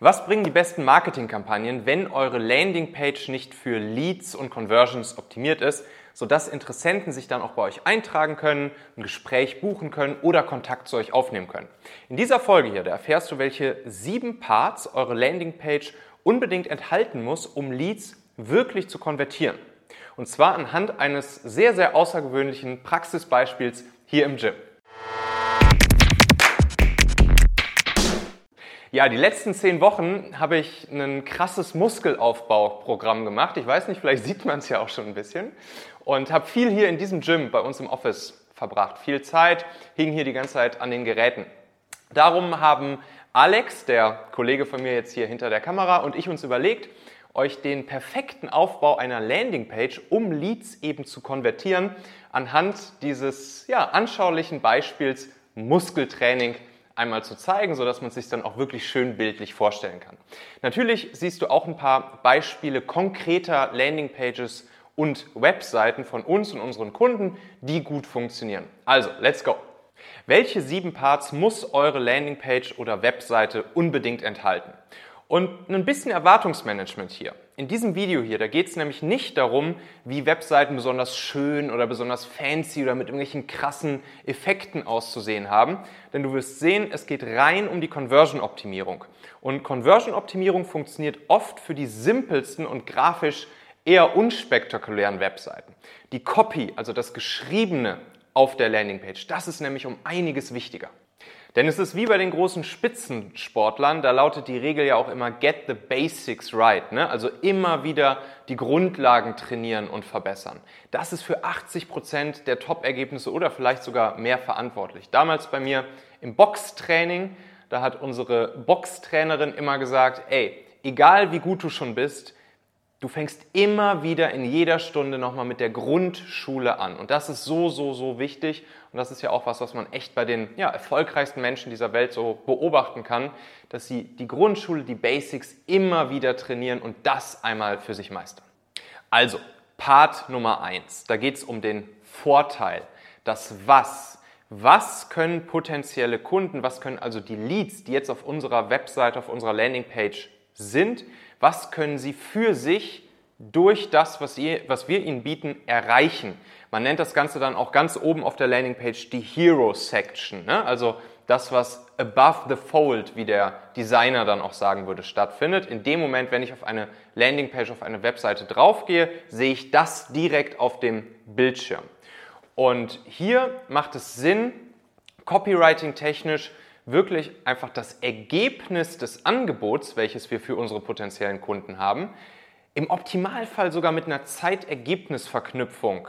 Was bringen die besten Marketingkampagnen, wenn eure Landingpage nicht für Leads und Conversions optimiert ist, sodass Interessenten sich dann auch bei euch eintragen können, ein Gespräch buchen können oder Kontakt zu euch aufnehmen können? In dieser Folge hier, da erfährst du, welche sieben Parts eure Landingpage unbedingt enthalten muss, um Leads wirklich zu konvertieren. Und zwar anhand eines sehr, sehr außergewöhnlichen Praxisbeispiels hier im Gym. Ja, die letzten zehn Wochen habe ich ein krasses Muskelaufbauprogramm gemacht. Ich weiß nicht, vielleicht sieht man es ja auch schon ein bisschen. Und habe viel hier in diesem Gym bei uns im Office verbracht. Viel Zeit, hing hier die ganze Zeit an den Geräten. Darum haben Alex, der Kollege von mir jetzt hier hinter der Kamera, und ich uns überlegt, euch den perfekten Aufbau einer Landingpage, um Leads eben zu konvertieren, anhand dieses ja, anschaulichen Beispiels Muskeltraining einmal zu zeigen, sodass man es sich dann auch wirklich schön bildlich vorstellen kann. Natürlich siehst du auch ein paar Beispiele konkreter Landingpages und Webseiten von uns und unseren Kunden, die gut funktionieren. Also, let's go! Welche sieben Parts muss eure Landingpage oder Webseite unbedingt enthalten? Und ein bisschen Erwartungsmanagement hier. In diesem Video hier, da geht es nämlich nicht darum, wie Webseiten besonders schön oder besonders fancy oder mit irgendwelchen krassen Effekten auszusehen haben. Denn du wirst sehen, es geht rein um die Conversion-Optimierung. Und Conversion-Optimierung funktioniert oft für die simpelsten und grafisch eher unspektakulären Webseiten. Die Copy, also das Geschriebene auf der Landingpage, das ist nämlich um einiges wichtiger. Denn es ist wie bei den großen Spitzensportlern, da lautet die Regel ja auch immer Get the Basics right. Ne? Also immer wieder die Grundlagen trainieren und verbessern. Das ist für 80 Prozent der Top-Ergebnisse oder vielleicht sogar mehr verantwortlich. Damals bei mir im Boxtraining, da hat unsere Boxtrainerin immer gesagt, ey, egal wie gut du schon bist, Du fängst immer wieder in jeder Stunde nochmal mit der Grundschule an. Und das ist so, so, so wichtig. Und das ist ja auch was, was man echt bei den ja, erfolgreichsten Menschen dieser Welt so beobachten kann, dass sie die Grundschule, die Basics immer wieder trainieren und das einmal für sich meistern. Also, Part Nummer eins. Da geht es um den Vorteil, das Was. Was können potenzielle Kunden, was können also die Leads, die jetzt auf unserer Website, auf unserer Landingpage sind, was können sie für sich durch das, was, ihr, was wir ihnen bieten, erreichen. Man nennt das Ganze dann auch ganz oben auf der Landingpage die Hero Section. Ne? Also das, was above the fold, wie der Designer dann auch sagen würde, stattfindet. In dem Moment, wenn ich auf eine Landingpage, auf eine Webseite draufgehe, sehe ich das direkt auf dem Bildschirm. Und hier macht es Sinn, copywriting technisch wirklich einfach das Ergebnis des Angebots, welches wir für unsere potenziellen Kunden haben, im Optimalfall sogar mit einer Zeitergebnisverknüpfung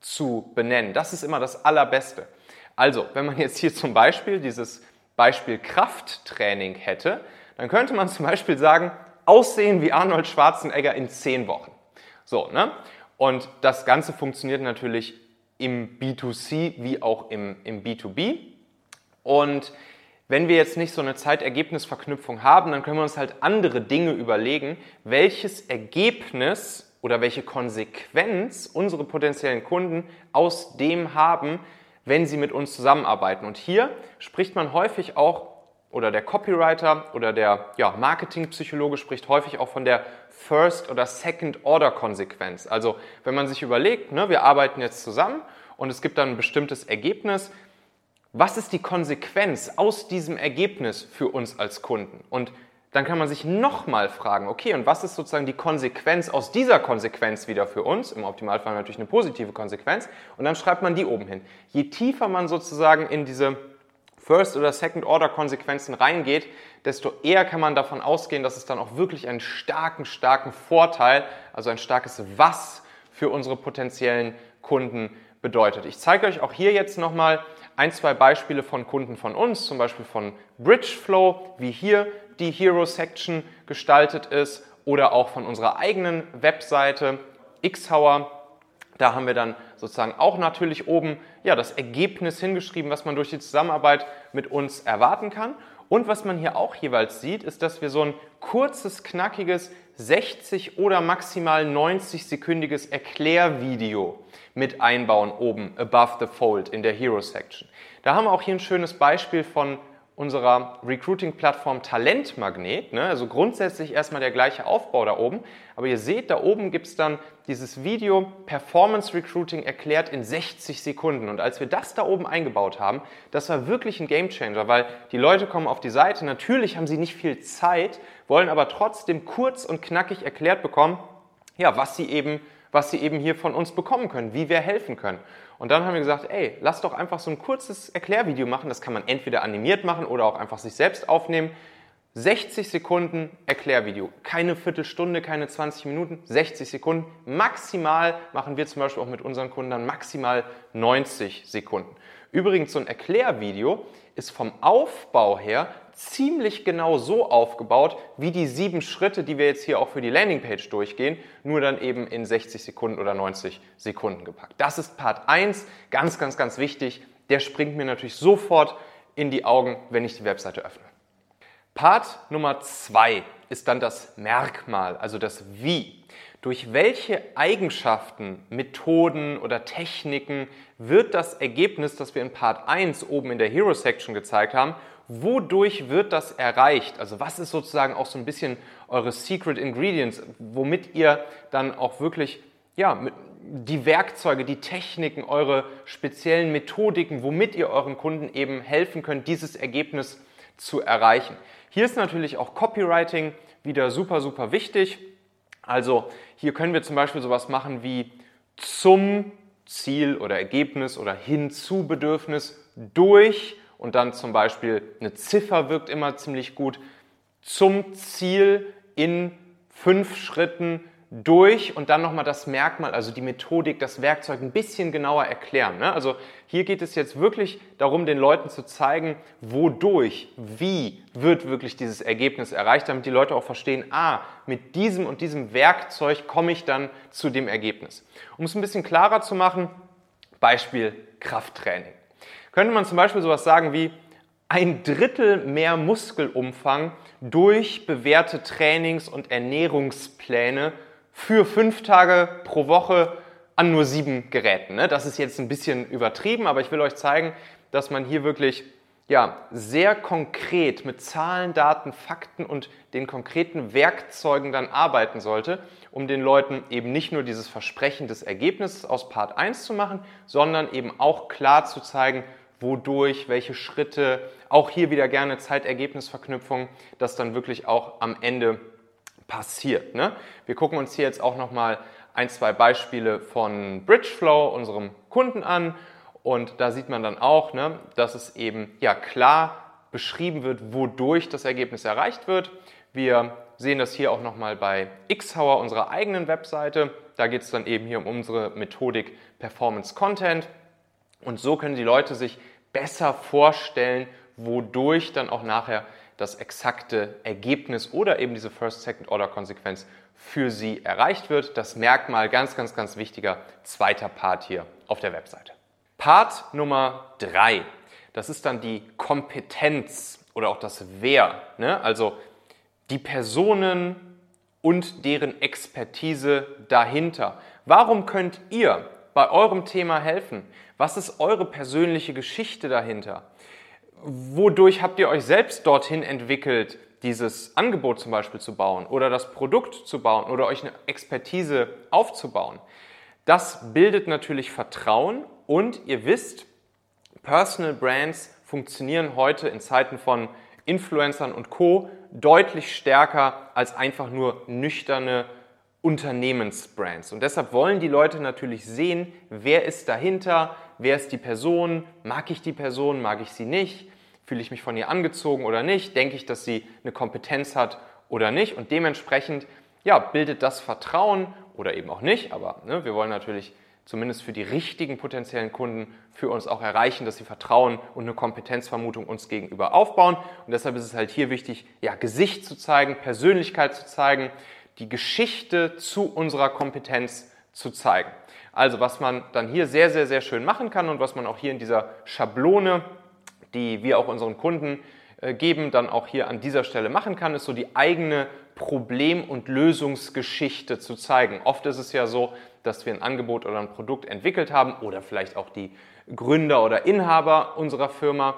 zu benennen. Das ist immer das Allerbeste. Also, wenn man jetzt hier zum Beispiel dieses Beispiel Krafttraining hätte, dann könnte man zum Beispiel sagen, aussehen wie Arnold Schwarzenegger in zehn Wochen. So, ne? Und das Ganze funktioniert natürlich im B2C wie auch im, im B2B. Und wenn wir jetzt nicht so eine Zeitergebnisverknüpfung haben, dann können wir uns halt andere Dinge überlegen, welches Ergebnis oder welche Konsequenz unsere potenziellen Kunden aus dem haben, wenn sie mit uns zusammenarbeiten. Und hier spricht man häufig auch, oder der Copywriter oder der ja, Marketingpsychologe spricht häufig auch von der First- oder Second-Order-Konsequenz. Also wenn man sich überlegt, ne, wir arbeiten jetzt zusammen und es gibt dann ein bestimmtes Ergebnis, was ist die Konsequenz aus diesem Ergebnis für uns als Kunden? Und dann kann man sich nochmal fragen, okay, und was ist sozusagen die Konsequenz aus dieser Konsequenz wieder für uns? Im Optimalfall natürlich eine positive Konsequenz. Und dann schreibt man die oben hin. Je tiefer man sozusagen in diese First- oder Second-Order-Konsequenzen reingeht, desto eher kann man davon ausgehen, dass es dann auch wirklich einen starken, starken Vorteil, also ein starkes Was für unsere potenziellen Kunden bedeutet. Ich zeige euch auch hier jetzt nochmal ein, zwei Beispiele von Kunden von uns, zum Beispiel von Bridgeflow, wie hier die Hero Section gestaltet ist oder auch von unserer eigenen Webseite Xhauer. Da haben wir dann sozusagen auch natürlich oben ja, das Ergebnis hingeschrieben, was man durch die Zusammenarbeit mit uns erwarten kann. Und was man hier auch jeweils sieht, ist, dass wir so ein kurzes, knackiges 60 oder maximal 90 sekündiges Erklärvideo mit einbauen oben above the fold in der Hero Section. Da haben wir auch hier ein schönes Beispiel von unserer Recruiting-Plattform Talentmagnet. Ne? Also grundsätzlich erstmal der gleiche Aufbau da oben. Aber ihr seht, da oben gibt es dann dieses Video Performance Recruiting erklärt in 60 Sekunden. Und als wir das da oben eingebaut haben, das war wirklich ein Gamechanger, weil die Leute kommen auf die Seite. Natürlich haben sie nicht viel Zeit, wollen aber trotzdem kurz und knackig erklärt bekommen, ja, was sie eben was sie eben hier von uns bekommen können, wie wir helfen können. Und dann haben wir gesagt, ey, lass doch einfach so ein kurzes Erklärvideo machen. Das kann man entweder animiert machen oder auch einfach sich selbst aufnehmen. 60 Sekunden Erklärvideo. Keine Viertelstunde, keine 20 Minuten, 60 Sekunden. Maximal machen wir zum Beispiel auch mit unseren Kunden dann maximal 90 Sekunden. Übrigens, so ein Erklärvideo ist vom Aufbau her ziemlich genau so aufgebaut wie die sieben Schritte, die wir jetzt hier auch für die Landingpage durchgehen, nur dann eben in 60 Sekunden oder 90 Sekunden gepackt. Das ist Part 1, ganz, ganz, ganz wichtig. Der springt mir natürlich sofort in die Augen, wenn ich die Webseite öffne. Part Nummer 2 ist dann das Merkmal, also das Wie. Durch welche Eigenschaften, Methoden oder Techniken wird das Ergebnis, das wir in Part 1 oben in der Hero Section gezeigt haben, wodurch wird das erreicht? Also was ist sozusagen auch so ein bisschen eure Secret Ingredients, womit ihr dann auch wirklich ja, die Werkzeuge, die Techniken, eure speziellen Methodiken, womit ihr euren Kunden eben helfen könnt, dieses Ergebnis zu erreichen. Hier ist natürlich auch Copywriting wieder super, super wichtig. Also hier können wir zum Beispiel sowas machen wie zum Ziel oder Ergebnis oder hin zu Bedürfnis durch und dann zum Beispiel eine Ziffer wirkt immer ziemlich gut zum Ziel in fünf Schritten durch und dann nochmal das Merkmal, also die Methodik, das Werkzeug ein bisschen genauer erklären. Ne? Also hier geht es jetzt wirklich darum, den Leuten zu zeigen, wodurch, wie wird wirklich dieses Ergebnis erreicht, damit die Leute auch verstehen, ah, mit diesem und diesem Werkzeug komme ich dann zu dem Ergebnis. Um es ein bisschen klarer zu machen, Beispiel Krafttraining. Könnte man zum Beispiel sowas sagen wie, ein Drittel mehr Muskelumfang durch bewährte Trainings- und Ernährungspläne für fünf Tage pro Woche an nur sieben Geräten. Ne? Das ist jetzt ein bisschen übertrieben, aber ich will euch zeigen, dass man hier wirklich ja, sehr konkret mit Zahlen, Daten, Fakten und den konkreten Werkzeugen dann arbeiten sollte, um den Leuten eben nicht nur dieses Versprechen des Ergebnisses aus Part 1 zu machen, sondern eben auch klar zu zeigen, wodurch, welche Schritte, auch hier wieder gerne Zeitergebnisverknüpfung, das dann wirklich auch am Ende passiert. Ne? Wir gucken uns hier jetzt auch nochmal ein, zwei Beispiele von Bridgeflow, unserem Kunden, an. Und da sieht man dann auch, ne, dass es eben ja klar beschrieben wird, wodurch das Ergebnis erreicht wird. Wir sehen das hier auch nochmal bei Xhauer, unserer eigenen Webseite. Da geht es dann eben hier um unsere Methodik Performance Content. Und so können die Leute sich besser vorstellen, wodurch dann auch nachher das exakte Ergebnis oder eben diese First-Second-Order-Konsequenz für Sie erreicht wird. Das Merkmal, ganz, ganz, ganz wichtiger zweiter Part hier auf der Webseite. Part Nummer drei, das ist dann die Kompetenz oder auch das Wer. Ne? Also die Personen und deren Expertise dahinter. Warum könnt ihr bei eurem Thema helfen? Was ist eure persönliche Geschichte dahinter? wodurch habt ihr euch selbst dorthin entwickelt, dieses Angebot zum Beispiel zu bauen oder das Produkt zu bauen oder euch eine Expertise aufzubauen. Das bildet natürlich Vertrauen und ihr wisst, Personal Brands funktionieren heute in Zeiten von Influencern und Co deutlich stärker als einfach nur nüchterne Unternehmensbrands. Und deshalb wollen die Leute natürlich sehen, wer ist dahinter, wer ist die Person, mag ich die Person, mag ich sie nicht, fühle ich mich von ihr angezogen oder nicht, denke ich, dass sie eine Kompetenz hat oder nicht. Und dementsprechend ja, bildet das Vertrauen oder eben auch nicht, aber ne, wir wollen natürlich zumindest für die richtigen potenziellen Kunden für uns auch erreichen, dass sie Vertrauen und eine Kompetenzvermutung uns gegenüber aufbauen. Und deshalb ist es halt hier wichtig, ja, Gesicht zu zeigen, Persönlichkeit zu zeigen, die Geschichte zu unserer Kompetenz zu zeigen. Also was man dann hier sehr, sehr, sehr schön machen kann und was man auch hier in dieser Schablone, die wir auch unseren Kunden äh, geben, dann auch hier an dieser Stelle machen kann, ist so die eigene Problem- und Lösungsgeschichte zu zeigen. Oft ist es ja so, dass wir ein Angebot oder ein Produkt entwickelt haben oder vielleicht auch die Gründer oder Inhaber unserer Firma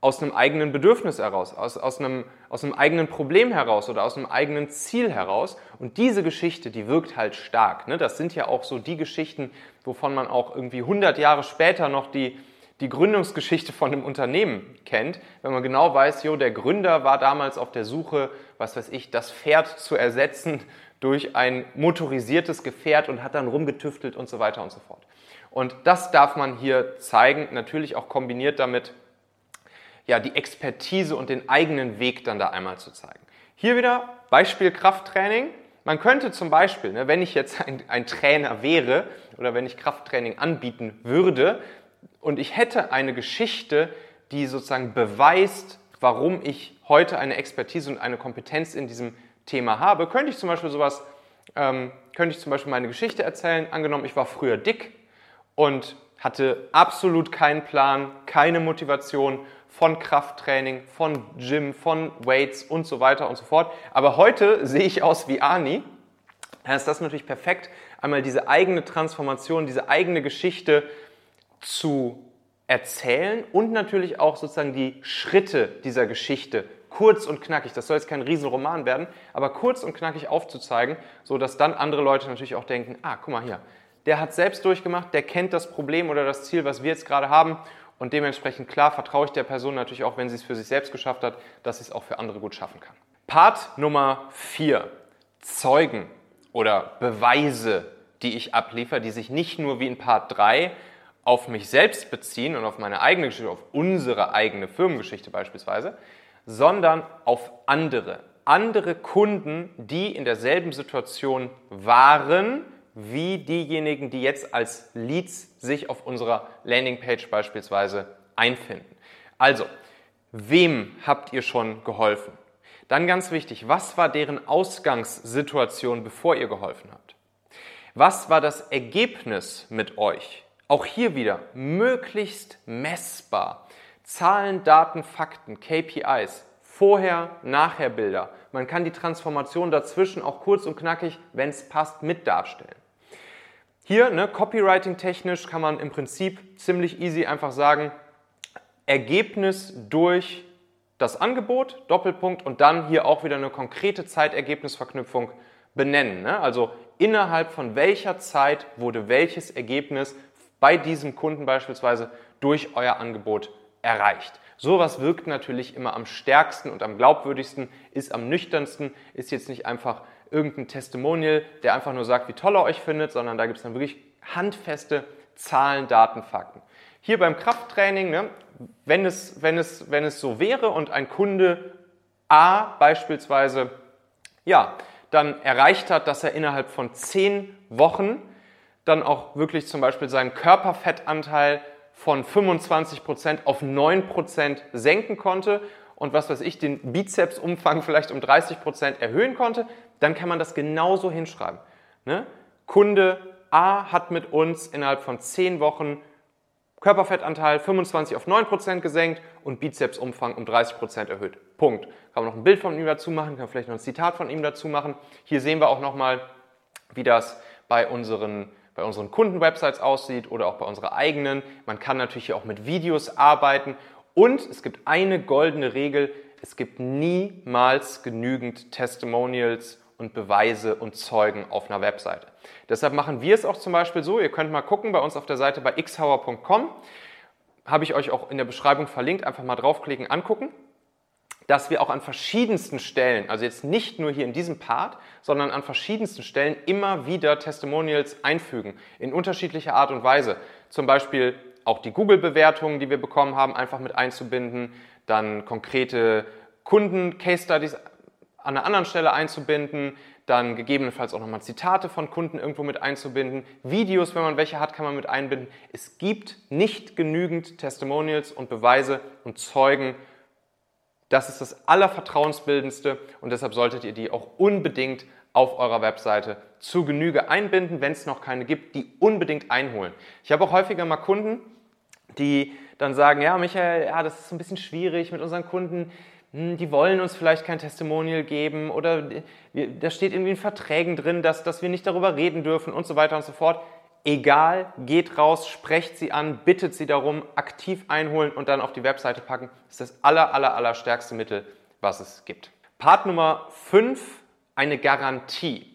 aus einem eigenen Bedürfnis heraus, aus, aus, einem, aus einem eigenen Problem heraus oder aus einem eigenen Ziel heraus. Und diese Geschichte, die wirkt halt stark. Ne? Das sind ja auch so die Geschichten, wovon man auch irgendwie 100 Jahre später noch die, die Gründungsgeschichte von einem Unternehmen kennt, wenn man genau weiß, jo, der Gründer war damals auf der Suche, was weiß ich, das Pferd zu ersetzen durch ein motorisiertes Gefährt und hat dann rumgetüftelt und so weiter und so fort. Und das darf man hier zeigen, natürlich auch kombiniert damit, ja, die Expertise und den eigenen Weg dann da einmal zu zeigen. Hier wieder Beispiel Krafttraining. Man könnte zum Beispiel, ne, wenn ich jetzt ein, ein Trainer wäre oder wenn ich Krafttraining anbieten würde und ich hätte eine Geschichte, die sozusagen beweist, warum ich heute eine Expertise und eine Kompetenz in diesem Thema habe, könnte ich zum Beispiel sowas, ähm, könnte ich zum Beispiel meine Geschichte erzählen. Angenommen, ich war früher dick und hatte absolut keinen Plan, keine Motivation von Krafttraining, von Gym, von Weights und so weiter und so fort. Aber heute sehe ich aus wie Ani. Dann ist das natürlich perfekt, einmal diese eigene Transformation, diese eigene Geschichte zu erzählen und natürlich auch sozusagen die Schritte dieser Geschichte kurz und knackig, das soll jetzt kein Riesenroman werden, aber kurz und knackig aufzuzeigen, so dass dann andere Leute natürlich auch denken, ah, guck mal hier, der hat selbst durchgemacht, der kennt das Problem oder das Ziel, was wir jetzt gerade haben und dementsprechend klar vertraue ich der Person natürlich auch, wenn sie es für sich selbst geschafft hat, dass sie es auch für andere gut schaffen kann. Part Nummer 4. Zeugen oder Beweise, die ich abliefere, die sich nicht nur wie in Part 3 auf mich selbst beziehen und auf meine eigene Geschichte, auf unsere eigene Firmengeschichte beispielsweise, sondern auf andere. Andere Kunden, die in derselben Situation waren, wie diejenigen, die jetzt als Leads sich auf unserer Landingpage beispielsweise einfinden. Also, wem habt ihr schon geholfen? Dann ganz wichtig, was war deren Ausgangssituation, bevor ihr geholfen habt? Was war das Ergebnis mit euch? Auch hier wieder möglichst messbar. Zahlen, Daten, Fakten, KPIs, vorher, nachher Bilder. Man kann die Transformation dazwischen auch kurz und knackig, wenn es passt, mit darstellen. Hier, ne, Copywriting-technisch kann man im Prinzip ziemlich easy einfach sagen, Ergebnis durch das Angebot, Doppelpunkt und dann hier auch wieder eine konkrete Zeitergebnisverknüpfung benennen. Ne? Also innerhalb von welcher Zeit wurde welches Ergebnis bei diesem Kunden beispielsweise durch euer Angebot erreicht. Sowas wirkt natürlich immer am stärksten und am glaubwürdigsten, ist am nüchternsten, ist jetzt nicht einfach irgendein Testimonial, der einfach nur sagt, wie toll er euch findet, sondern da gibt es dann wirklich handfeste Zahlen, Daten, Fakten. Hier beim Krafttraining, ne, wenn, es, wenn, es, wenn es so wäre und ein Kunde A beispielsweise ja, dann erreicht hat, dass er innerhalb von zehn Wochen dann auch wirklich zum Beispiel seinen Körperfettanteil von 25% auf 9% senken konnte und was weiß ich, den Bizepsumfang vielleicht um 30% erhöhen konnte, dann kann man das genauso hinschreiben. Ne? Kunde A hat mit uns innerhalb von 10 Wochen Körperfettanteil 25 auf 9% gesenkt und Bizepsumfang um 30% erhöht. Punkt. Kann man noch ein Bild von ihm dazu machen, kann vielleicht noch ein Zitat von ihm dazu machen. Hier sehen wir auch nochmal, wie das bei unseren, bei unseren Kundenwebsites aussieht oder auch bei unserer eigenen. Man kann natürlich hier auch mit Videos arbeiten und es gibt eine goldene Regel, es gibt niemals genügend Testimonials und Beweise und Zeugen auf einer Webseite. Deshalb machen wir es auch zum Beispiel so, ihr könnt mal gucken bei uns auf der Seite bei xhauer.com, habe ich euch auch in der Beschreibung verlinkt, einfach mal draufklicken, angucken, dass wir auch an verschiedensten Stellen, also jetzt nicht nur hier in diesem Part, sondern an verschiedensten Stellen immer wieder Testimonials einfügen, in unterschiedlicher Art und Weise. Zum Beispiel auch die Google-Bewertungen, die wir bekommen haben, einfach mit einzubinden, dann konkrete Kunden-Case-Studies an einer anderen Stelle einzubinden, dann gegebenenfalls auch nochmal Zitate von Kunden irgendwo mit einzubinden, Videos, wenn man welche hat, kann man mit einbinden. Es gibt nicht genügend Testimonials und Beweise und Zeugen. Das ist das Allervertrauensbildendste und deshalb solltet ihr die auch unbedingt auf eurer Webseite zu Genüge einbinden, wenn es noch keine gibt, die unbedingt einholen. Ich habe auch häufiger mal Kunden, die dann sagen, ja Michael, ja, das ist ein bisschen schwierig mit unseren Kunden, die wollen uns vielleicht kein Testimonial geben oder da steht irgendwie in Verträgen drin, dass, dass wir nicht darüber reden dürfen und so weiter und so fort. Egal, geht raus, sprecht sie an, bittet sie darum, aktiv einholen und dann auf die Webseite packen. Das ist das aller, aller, aller stärkste Mittel, was es gibt. Part Nummer 5, eine Garantie.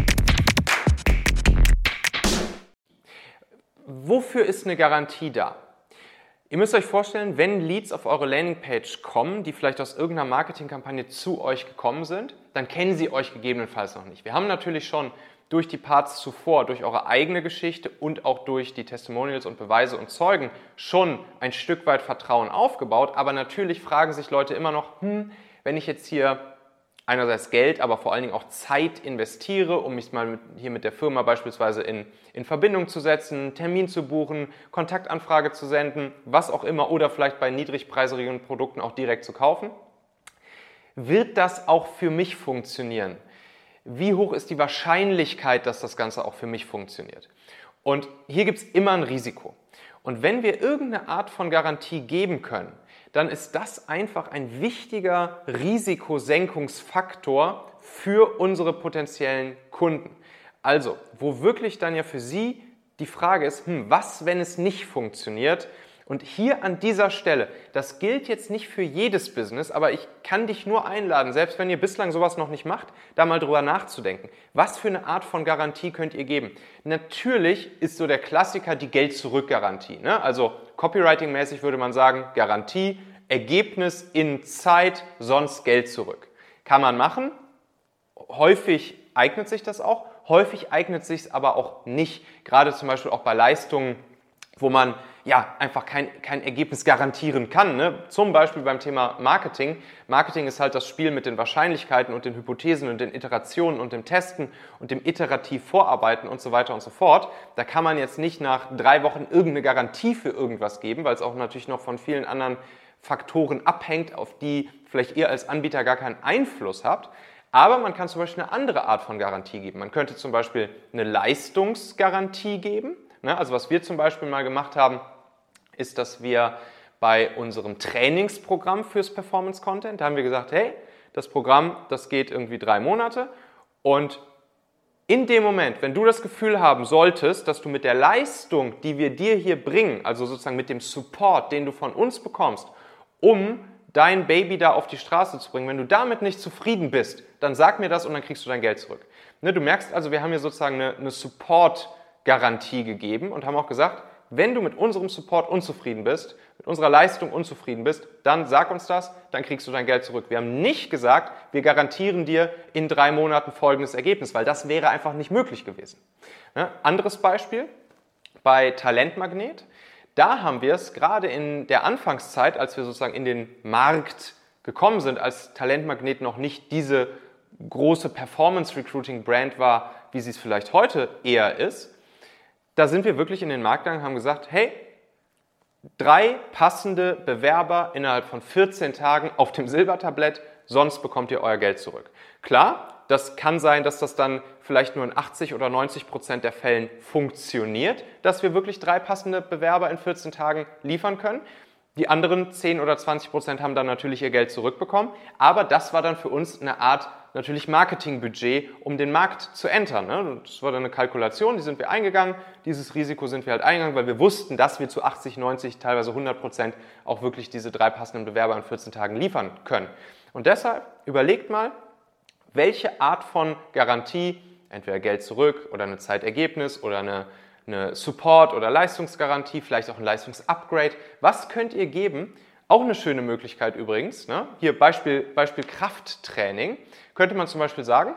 Wofür ist eine Garantie da? Ihr müsst euch vorstellen, wenn Leads auf eure Landingpage kommen, die vielleicht aus irgendeiner Marketingkampagne zu euch gekommen sind, dann kennen sie euch gegebenenfalls noch nicht. Wir haben natürlich schon durch die Parts zuvor, durch eure eigene Geschichte und auch durch die Testimonials und Beweise und Zeugen schon ein Stück weit Vertrauen aufgebaut. Aber natürlich fragen sich Leute immer noch, hm, wenn ich jetzt hier einerseits Geld, aber vor allen Dingen auch Zeit investiere, um mich mal mit, hier mit der Firma beispielsweise in, in Verbindung zu setzen, Termin zu buchen, Kontaktanfrage zu senden, was auch immer, oder vielleicht bei niedrigpreisigen Produkten auch direkt zu kaufen. Wird das auch für mich funktionieren? Wie hoch ist die Wahrscheinlichkeit, dass das Ganze auch für mich funktioniert? Und hier gibt es immer ein Risiko. Und wenn wir irgendeine Art von Garantie geben können, dann ist das einfach ein wichtiger Risikosenkungsfaktor für unsere potenziellen Kunden. Also, wo wirklich dann ja für Sie die Frage ist, hm, was, wenn es nicht funktioniert? Und hier an dieser Stelle, das gilt jetzt nicht für jedes Business, aber ich kann dich nur einladen, selbst wenn ihr bislang sowas noch nicht macht, da mal drüber nachzudenken. Was für eine Art von Garantie könnt ihr geben? Natürlich ist so der Klassiker die Geld-Zurück-Garantie. Ne? Also Copywriting-mäßig würde man sagen, Garantie, Ergebnis in Zeit, sonst Geld zurück. Kann man machen. Häufig eignet sich das auch. Häufig eignet sich es aber auch nicht. Gerade zum Beispiel auch bei Leistungen, wo man ja, einfach kein, kein Ergebnis garantieren kann. Ne? Zum Beispiel beim Thema Marketing. Marketing ist halt das Spiel mit den Wahrscheinlichkeiten und den Hypothesen und den Iterationen und dem Testen und dem iterativ Vorarbeiten und so weiter und so fort. Da kann man jetzt nicht nach drei Wochen irgendeine Garantie für irgendwas geben, weil es auch natürlich noch von vielen anderen Faktoren abhängt, auf die vielleicht ihr als Anbieter gar keinen Einfluss habt. Aber man kann zum Beispiel eine andere Art von Garantie geben. Man könnte zum Beispiel eine Leistungsgarantie geben. Ne? Also was wir zum Beispiel mal gemacht haben, ist, dass wir bei unserem Trainingsprogramm fürs Performance Content, da haben wir gesagt, hey, das Programm, das geht irgendwie drei Monate und in dem Moment, wenn du das Gefühl haben solltest, dass du mit der Leistung, die wir dir hier bringen, also sozusagen mit dem Support, den du von uns bekommst, um dein Baby da auf die Straße zu bringen, wenn du damit nicht zufrieden bist, dann sag mir das und dann kriegst du dein Geld zurück. Ne, du merkst also, wir haben hier sozusagen eine, eine Support-Garantie gegeben und haben auch gesagt, wenn du mit unserem Support unzufrieden bist, mit unserer Leistung unzufrieden bist, dann sag uns das, dann kriegst du dein Geld zurück. Wir haben nicht gesagt, wir garantieren dir in drei Monaten folgendes Ergebnis, weil das wäre einfach nicht möglich gewesen. Ne? Anderes Beispiel bei Talentmagnet. Da haben wir es gerade in der Anfangszeit, als wir sozusagen in den Markt gekommen sind, als Talentmagnet noch nicht diese große Performance Recruiting Brand war, wie sie es vielleicht heute eher ist, da sind wir wirklich in den Markt gegangen und haben gesagt, hey, drei passende Bewerber innerhalb von 14 Tagen auf dem Silbertablett, sonst bekommt ihr euer Geld zurück. Klar, das kann sein, dass das dann vielleicht nur in 80 oder 90 Prozent der Fällen funktioniert, dass wir wirklich drei passende Bewerber in 14 Tagen liefern können. Die anderen 10 oder 20 Prozent haben dann natürlich ihr Geld zurückbekommen. Aber das war dann für uns eine Art natürlich Marketingbudget, um den Markt zu entern. Ne? Das war dann eine Kalkulation, die sind wir eingegangen. Dieses Risiko sind wir halt eingegangen, weil wir wussten, dass wir zu 80, 90, teilweise 100 Prozent auch wirklich diese drei passenden Bewerber in 14 Tagen liefern können. Und deshalb überlegt mal, welche Art von Garantie, entweder Geld zurück oder eine Zeitergebnis oder eine eine Support- oder Leistungsgarantie, vielleicht auch ein Leistungsupgrade. Was könnt ihr geben? Auch eine schöne Möglichkeit übrigens. Ne? Hier Beispiel, Beispiel Krafttraining. Könnte man zum Beispiel sagen,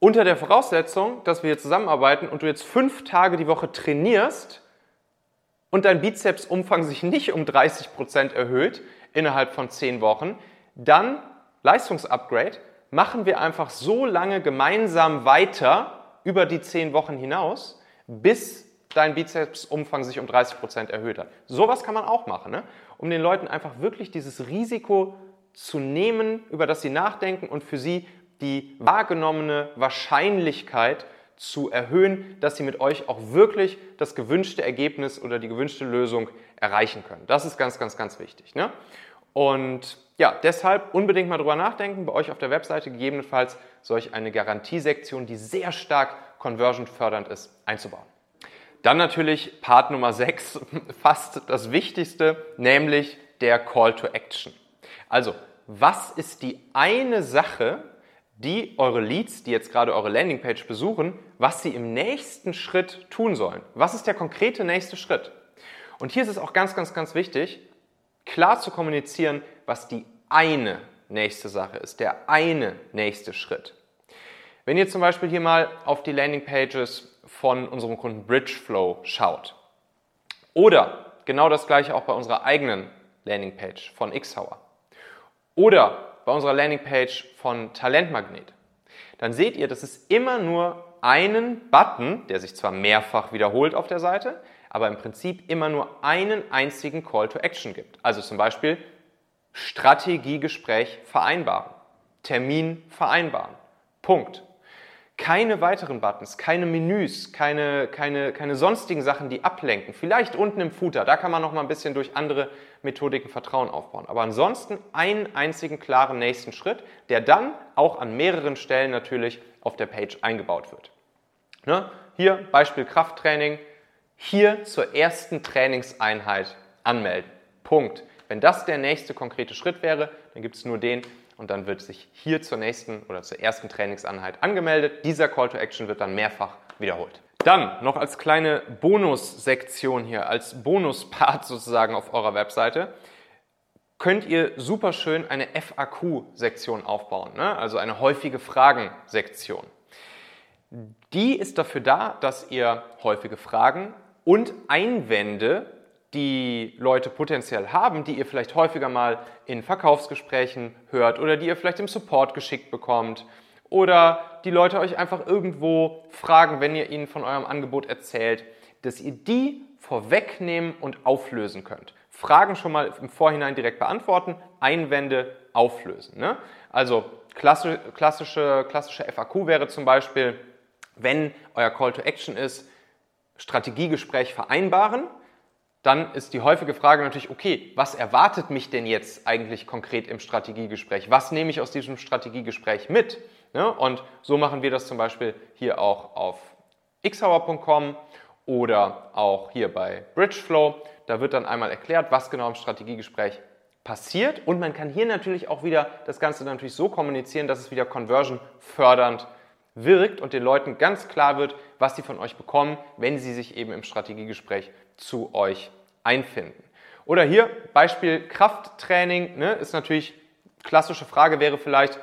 unter der Voraussetzung, dass wir hier zusammenarbeiten und du jetzt fünf Tage die Woche trainierst und dein Bizepsumfang sich nicht um 30 Prozent erhöht innerhalb von zehn Wochen, dann Leistungsupgrade, machen wir einfach so lange gemeinsam weiter über die zehn Wochen hinaus, bis dein Bizepsumfang sich um 30 Prozent erhöht hat. Sowas kann man auch machen, ne? um den Leuten einfach wirklich dieses Risiko zu nehmen, über das sie nachdenken und für sie die wahrgenommene Wahrscheinlichkeit zu erhöhen, dass sie mit euch auch wirklich das gewünschte Ergebnis oder die gewünschte Lösung erreichen können. Das ist ganz, ganz, ganz wichtig. Ne? Und ja, deshalb unbedingt mal drüber nachdenken, bei euch auf der Webseite gegebenenfalls solch eine Garantiesektion, die sehr stark conversion fördernd ist, einzubauen. Dann natürlich Part Nummer 6, fast das Wichtigste, nämlich der Call to Action. Also, was ist die eine Sache, die eure Leads, die jetzt gerade eure Landingpage besuchen, was sie im nächsten Schritt tun sollen? Was ist der konkrete nächste Schritt? Und hier ist es auch ganz, ganz, ganz wichtig, klar zu kommunizieren, was die eine nächste Sache ist, der eine nächste Schritt. Wenn ihr zum Beispiel hier mal auf die Landingpages von unserem Kunden Bridgeflow schaut oder genau das gleiche auch bei unserer eigenen Landingpage von Xhauer oder bei unserer Landingpage von Talentmagnet, dann seht ihr, dass es immer nur einen Button, der sich zwar mehrfach wiederholt auf der Seite, aber im Prinzip immer nur einen einzigen Call to Action gibt. Also zum Beispiel Strategiegespräch vereinbaren, Termin vereinbaren. Punkt. Keine weiteren Buttons, keine Menüs, keine, keine, keine sonstigen Sachen, die ablenken. Vielleicht unten im Footer, da kann man noch mal ein bisschen durch andere Methodiken Vertrauen aufbauen. Aber ansonsten einen einzigen klaren nächsten Schritt, der dann auch an mehreren Stellen natürlich auf der Page eingebaut wird. Ne? Hier Beispiel Krafttraining, hier zur ersten Trainingseinheit anmelden. Punkt. Wenn das der nächste konkrete Schritt wäre, dann gibt es nur den und dann wird sich hier zur nächsten oder zur ersten Trainingseinheit angemeldet. Dieser Call to Action wird dann mehrfach wiederholt. Dann noch als kleine Bonussektion hier, als Bonuspart sozusagen auf eurer Webseite, könnt ihr super schön eine FAQ-Sektion aufbauen, ne? also eine häufige Fragen-Sektion. Die ist dafür da, dass ihr häufige Fragen und Einwände, die Leute potenziell haben, die ihr vielleicht häufiger mal in Verkaufsgesprächen hört oder die ihr vielleicht im Support geschickt bekommt oder die Leute euch einfach irgendwo fragen, wenn ihr ihnen von eurem Angebot erzählt, dass ihr die vorwegnehmen und auflösen könnt. Fragen schon mal im Vorhinein direkt beantworten, Einwände auflösen. Ne? Also klassische, klassische, klassische FAQ wäre zum Beispiel, wenn euer Call to Action ist, Strategiegespräch vereinbaren, dann ist die häufige Frage natürlich, okay, was erwartet mich denn jetzt eigentlich konkret im Strategiegespräch? Was nehme ich aus diesem Strategiegespräch mit? Ne? Und so machen wir das zum Beispiel hier auch auf xhauer.com oder auch hier bei Bridgeflow. Da wird dann einmal erklärt, was genau im Strategiegespräch passiert. Und man kann hier natürlich auch wieder das Ganze natürlich so kommunizieren, dass es wieder conversion fördernd wirkt und den Leuten ganz klar wird, was sie von euch bekommen, wenn sie sich eben im Strategiegespräch zu euch einfinden. Oder hier Beispiel Krafttraining, ne, ist natürlich, klassische Frage wäre vielleicht,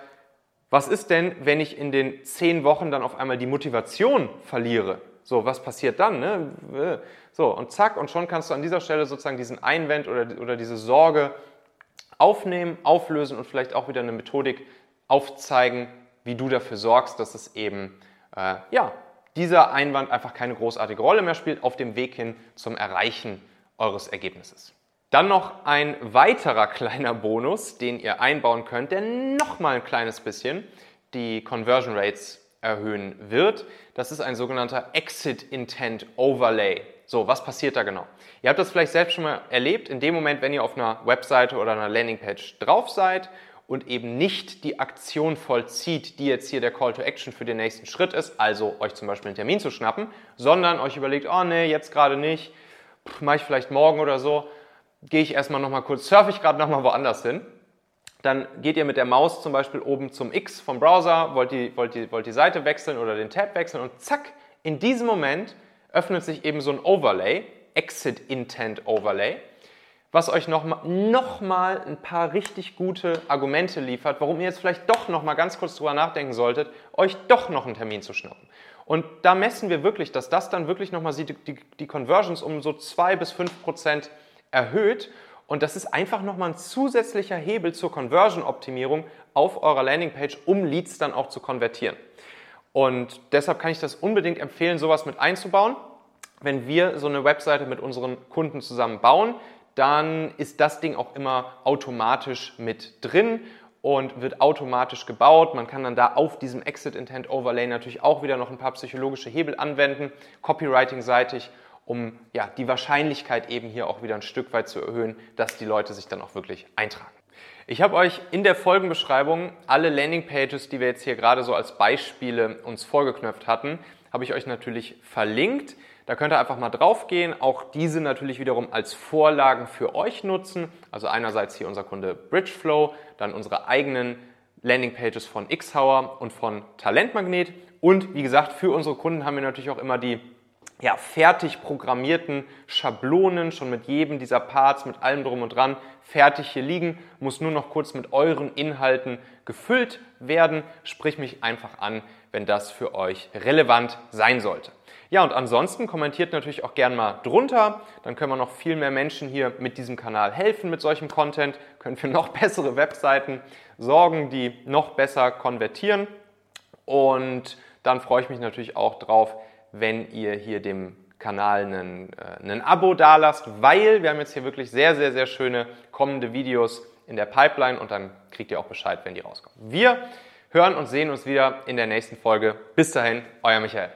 was ist denn, wenn ich in den zehn Wochen dann auf einmal die Motivation verliere? So, was passiert dann? Ne? So, und zack, und schon kannst du an dieser Stelle sozusagen diesen Einwand oder, oder diese Sorge aufnehmen, auflösen und vielleicht auch wieder eine Methodik aufzeigen, wie du dafür sorgst, dass es eben, äh, ja, dieser Einwand einfach keine großartige Rolle mehr spielt auf dem Weg hin zum Erreichen eures Ergebnisses. Dann noch ein weiterer kleiner Bonus, den ihr einbauen könnt, der nochmal ein kleines bisschen die Conversion Rates erhöhen wird. Das ist ein sogenannter Exit Intent Overlay. So, was passiert da genau? Ihr habt das vielleicht selbst schon mal erlebt, in dem Moment, wenn ihr auf einer Webseite oder einer Landingpage drauf seid und eben nicht die Aktion vollzieht, die jetzt hier der Call to Action für den nächsten Schritt ist, also euch zum Beispiel einen Termin zu schnappen, sondern euch überlegt, oh nee, jetzt gerade nicht, mache ich vielleicht morgen oder so, gehe ich erstmal nochmal kurz, surfe ich gerade nochmal woanders hin. Dann geht ihr mit der Maus zum Beispiel oben zum X vom Browser, wollt die, wollt, die, wollt die Seite wechseln oder den Tab wechseln und zack, In diesem Moment öffnet sich eben so ein Overlay, Exit Intent Overlay, was euch nochmal noch mal ein paar richtig gute Argumente liefert, warum ihr jetzt vielleicht doch nochmal ganz kurz drüber nachdenken solltet, euch doch noch einen Termin zu schnappen. Und da messen wir wirklich, dass das dann wirklich nochmal die, die, die Conversions um so 2 bis 5 Prozent erhöht. Und das ist einfach nochmal ein zusätzlicher Hebel zur Conversion-Optimierung auf eurer Landingpage, um Leads dann auch zu konvertieren. Und deshalb kann ich das unbedingt empfehlen, sowas mit einzubauen. Wenn wir so eine Webseite mit unseren Kunden zusammen bauen, dann ist das Ding auch immer automatisch mit drin und wird automatisch gebaut. Man kann dann da auf diesem Exit Intent Overlay natürlich auch wieder noch ein paar psychologische Hebel anwenden, Copywriting-seitig, um ja, die Wahrscheinlichkeit eben hier auch wieder ein Stück weit zu erhöhen, dass die Leute sich dann auch wirklich eintragen. Ich habe euch in der Folgenbeschreibung alle Landingpages, die wir jetzt hier gerade so als Beispiele uns vorgeknöpft hatten, habe ich euch natürlich verlinkt. Da könnt ihr einfach mal drauf gehen. Auch diese natürlich wiederum als Vorlagen für euch nutzen. Also einerseits hier unser Kunde Bridgeflow, dann unsere eigenen Landingpages von Xhauer und von Talentmagnet. Und wie gesagt, für unsere Kunden haben wir natürlich auch immer die ja, fertig programmierten Schablonen, schon mit jedem dieser Parts, mit allem drum und dran, fertig hier liegen, muss nur noch kurz mit euren Inhalten gefüllt werden. Sprich mich einfach an, wenn das für euch relevant sein sollte. Ja, und ansonsten kommentiert natürlich auch gern mal drunter. Dann können wir noch viel mehr Menschen hier mit diesem Kanal helfen mit solchem Content, können für noch bessere Webseiten sorgen, die noch besser konvertieren. Und dann freue ich mich natürlich auch drauf, wenn ihr hier dem Kanal einen, äh, Abo dalasst, weil wir haben jetzt hier wirklich sehr, sehr, sehr schöne kommende Videos in der Pipeline und dann kriegt ihr auch Bescheid, wenn die rauskommen. Wir hören und sehen uns wieder in der nächsten Folge. Bis dahin, euer Michael.